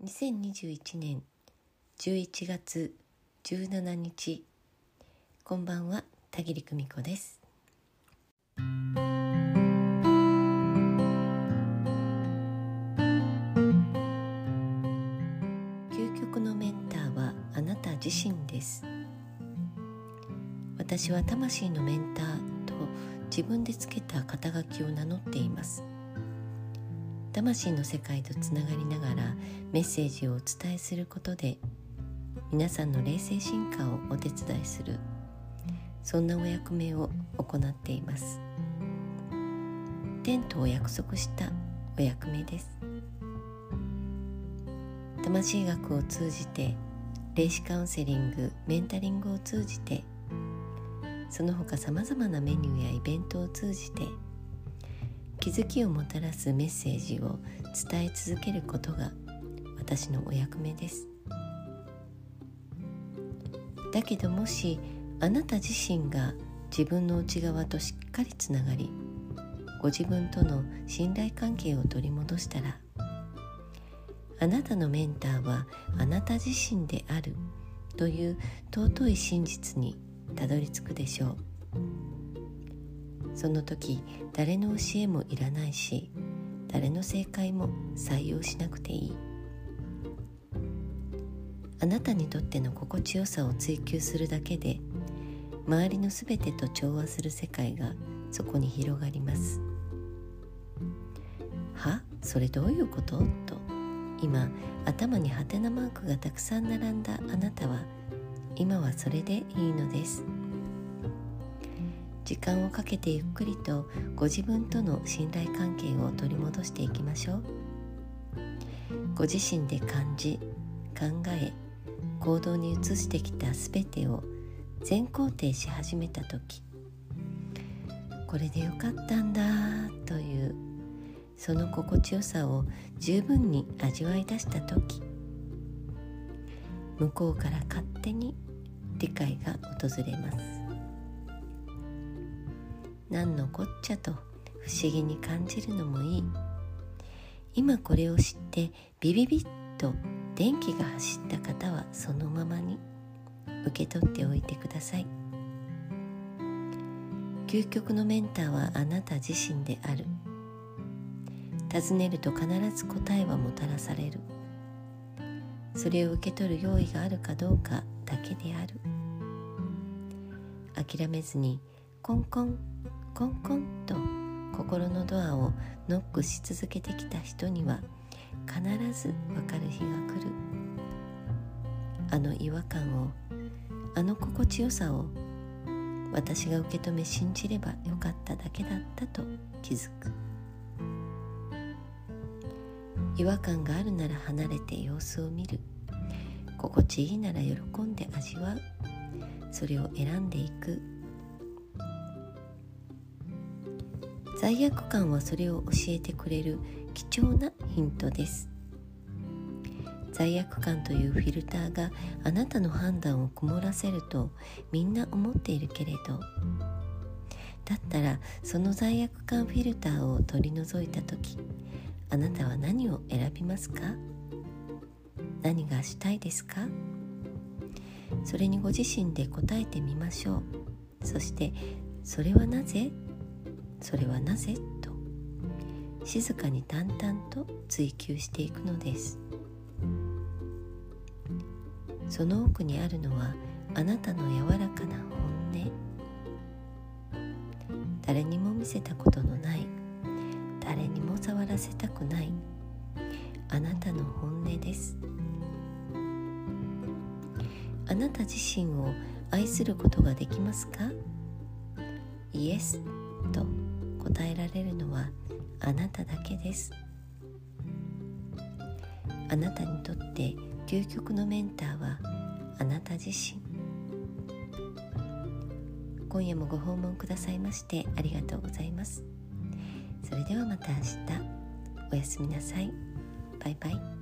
2021年11月17日。こんばんは田切久美子です。究極のメンターはあなた自身です。私は魂のメンターと自分でつけた肩書きを名乗っています。魂の世界とつながりながらメッセージをお伝えすることで皆さんの霊性進化をお手伝いするそんなお役目を行っています。天とお約束したお役目です。魂学を通じて霊視カウンセリングメンタリングを通じてその他さまざまなメニューやイベントを通じて気づきをもたらすメッセージを伝え続けることが私のお役目です。だけどもしあなた自身が自分の内側としっかりつながりご自分との信頼関係を取り戻したらあなたのメンターはあなた自身であるという尊い真実にたどり着くでしょう。その時誰の教えもいらないし誰の正解も採用しなくていい。あなたにとっての心地よさを追求するだけで周りのすべてと調和する世界がそこに広がります。は？それどういうこと？と。今頭にハテナマークがたくさん並んだあなたは今はそれでいいのです。時間をかけてゆっくりとご自分との信頼関係を取り戻していきましょう。ご自身で感じ考え行動に移してきた全てを全肯定し始めた時これでよかったんだというその心地よさを十分に味わい出した時向こうから勝手に理解が訪れます。何のこっちゃと不思議に感じるのもいい。今これを知ってビビビッと電気が走った方はそのままに受け取っておいてください。究極のメンターはあなた自身である。尋ねると必ず答えはもたらされる。それを受け取る用意があるかどうかだけである。諦めずにコンコンコンコンと心のドアをノックし続けてきた人には必ずわかる日が来る。あの違和感をあの心地よさを私が受け止め信じればよかっただけだったと気づく。違和感があるなら離れて様子を見る。心地いいなら喜んで味わう。それを選んでいく。罪悪感はそれを教えてくれる貴重なヒントです。罪悪感というフィルターがあなたの判断を曇らせるとみんな思っているけれど。だったらその罪悪感フィルターを取り除いた時あなたは何を選びますか？何がしたいですか？それにご自身で答えてみましょう。そしてそれはなぜ？それはなぜ？と。静かに淡々と追求していくのです。その奥にあるのはあなたの柔らかな本音。誰にも見せたことのない。誰にも触らせたくない。あなたの本音です。あなた自身を愛することができますか？イエスと。答えられるのはあなただけです。あなたにとって究極のメンターはあなた自身。今夜もご訪問くださいましてありがとうございます。それではまた明日。おやすみなさい。バイバイ。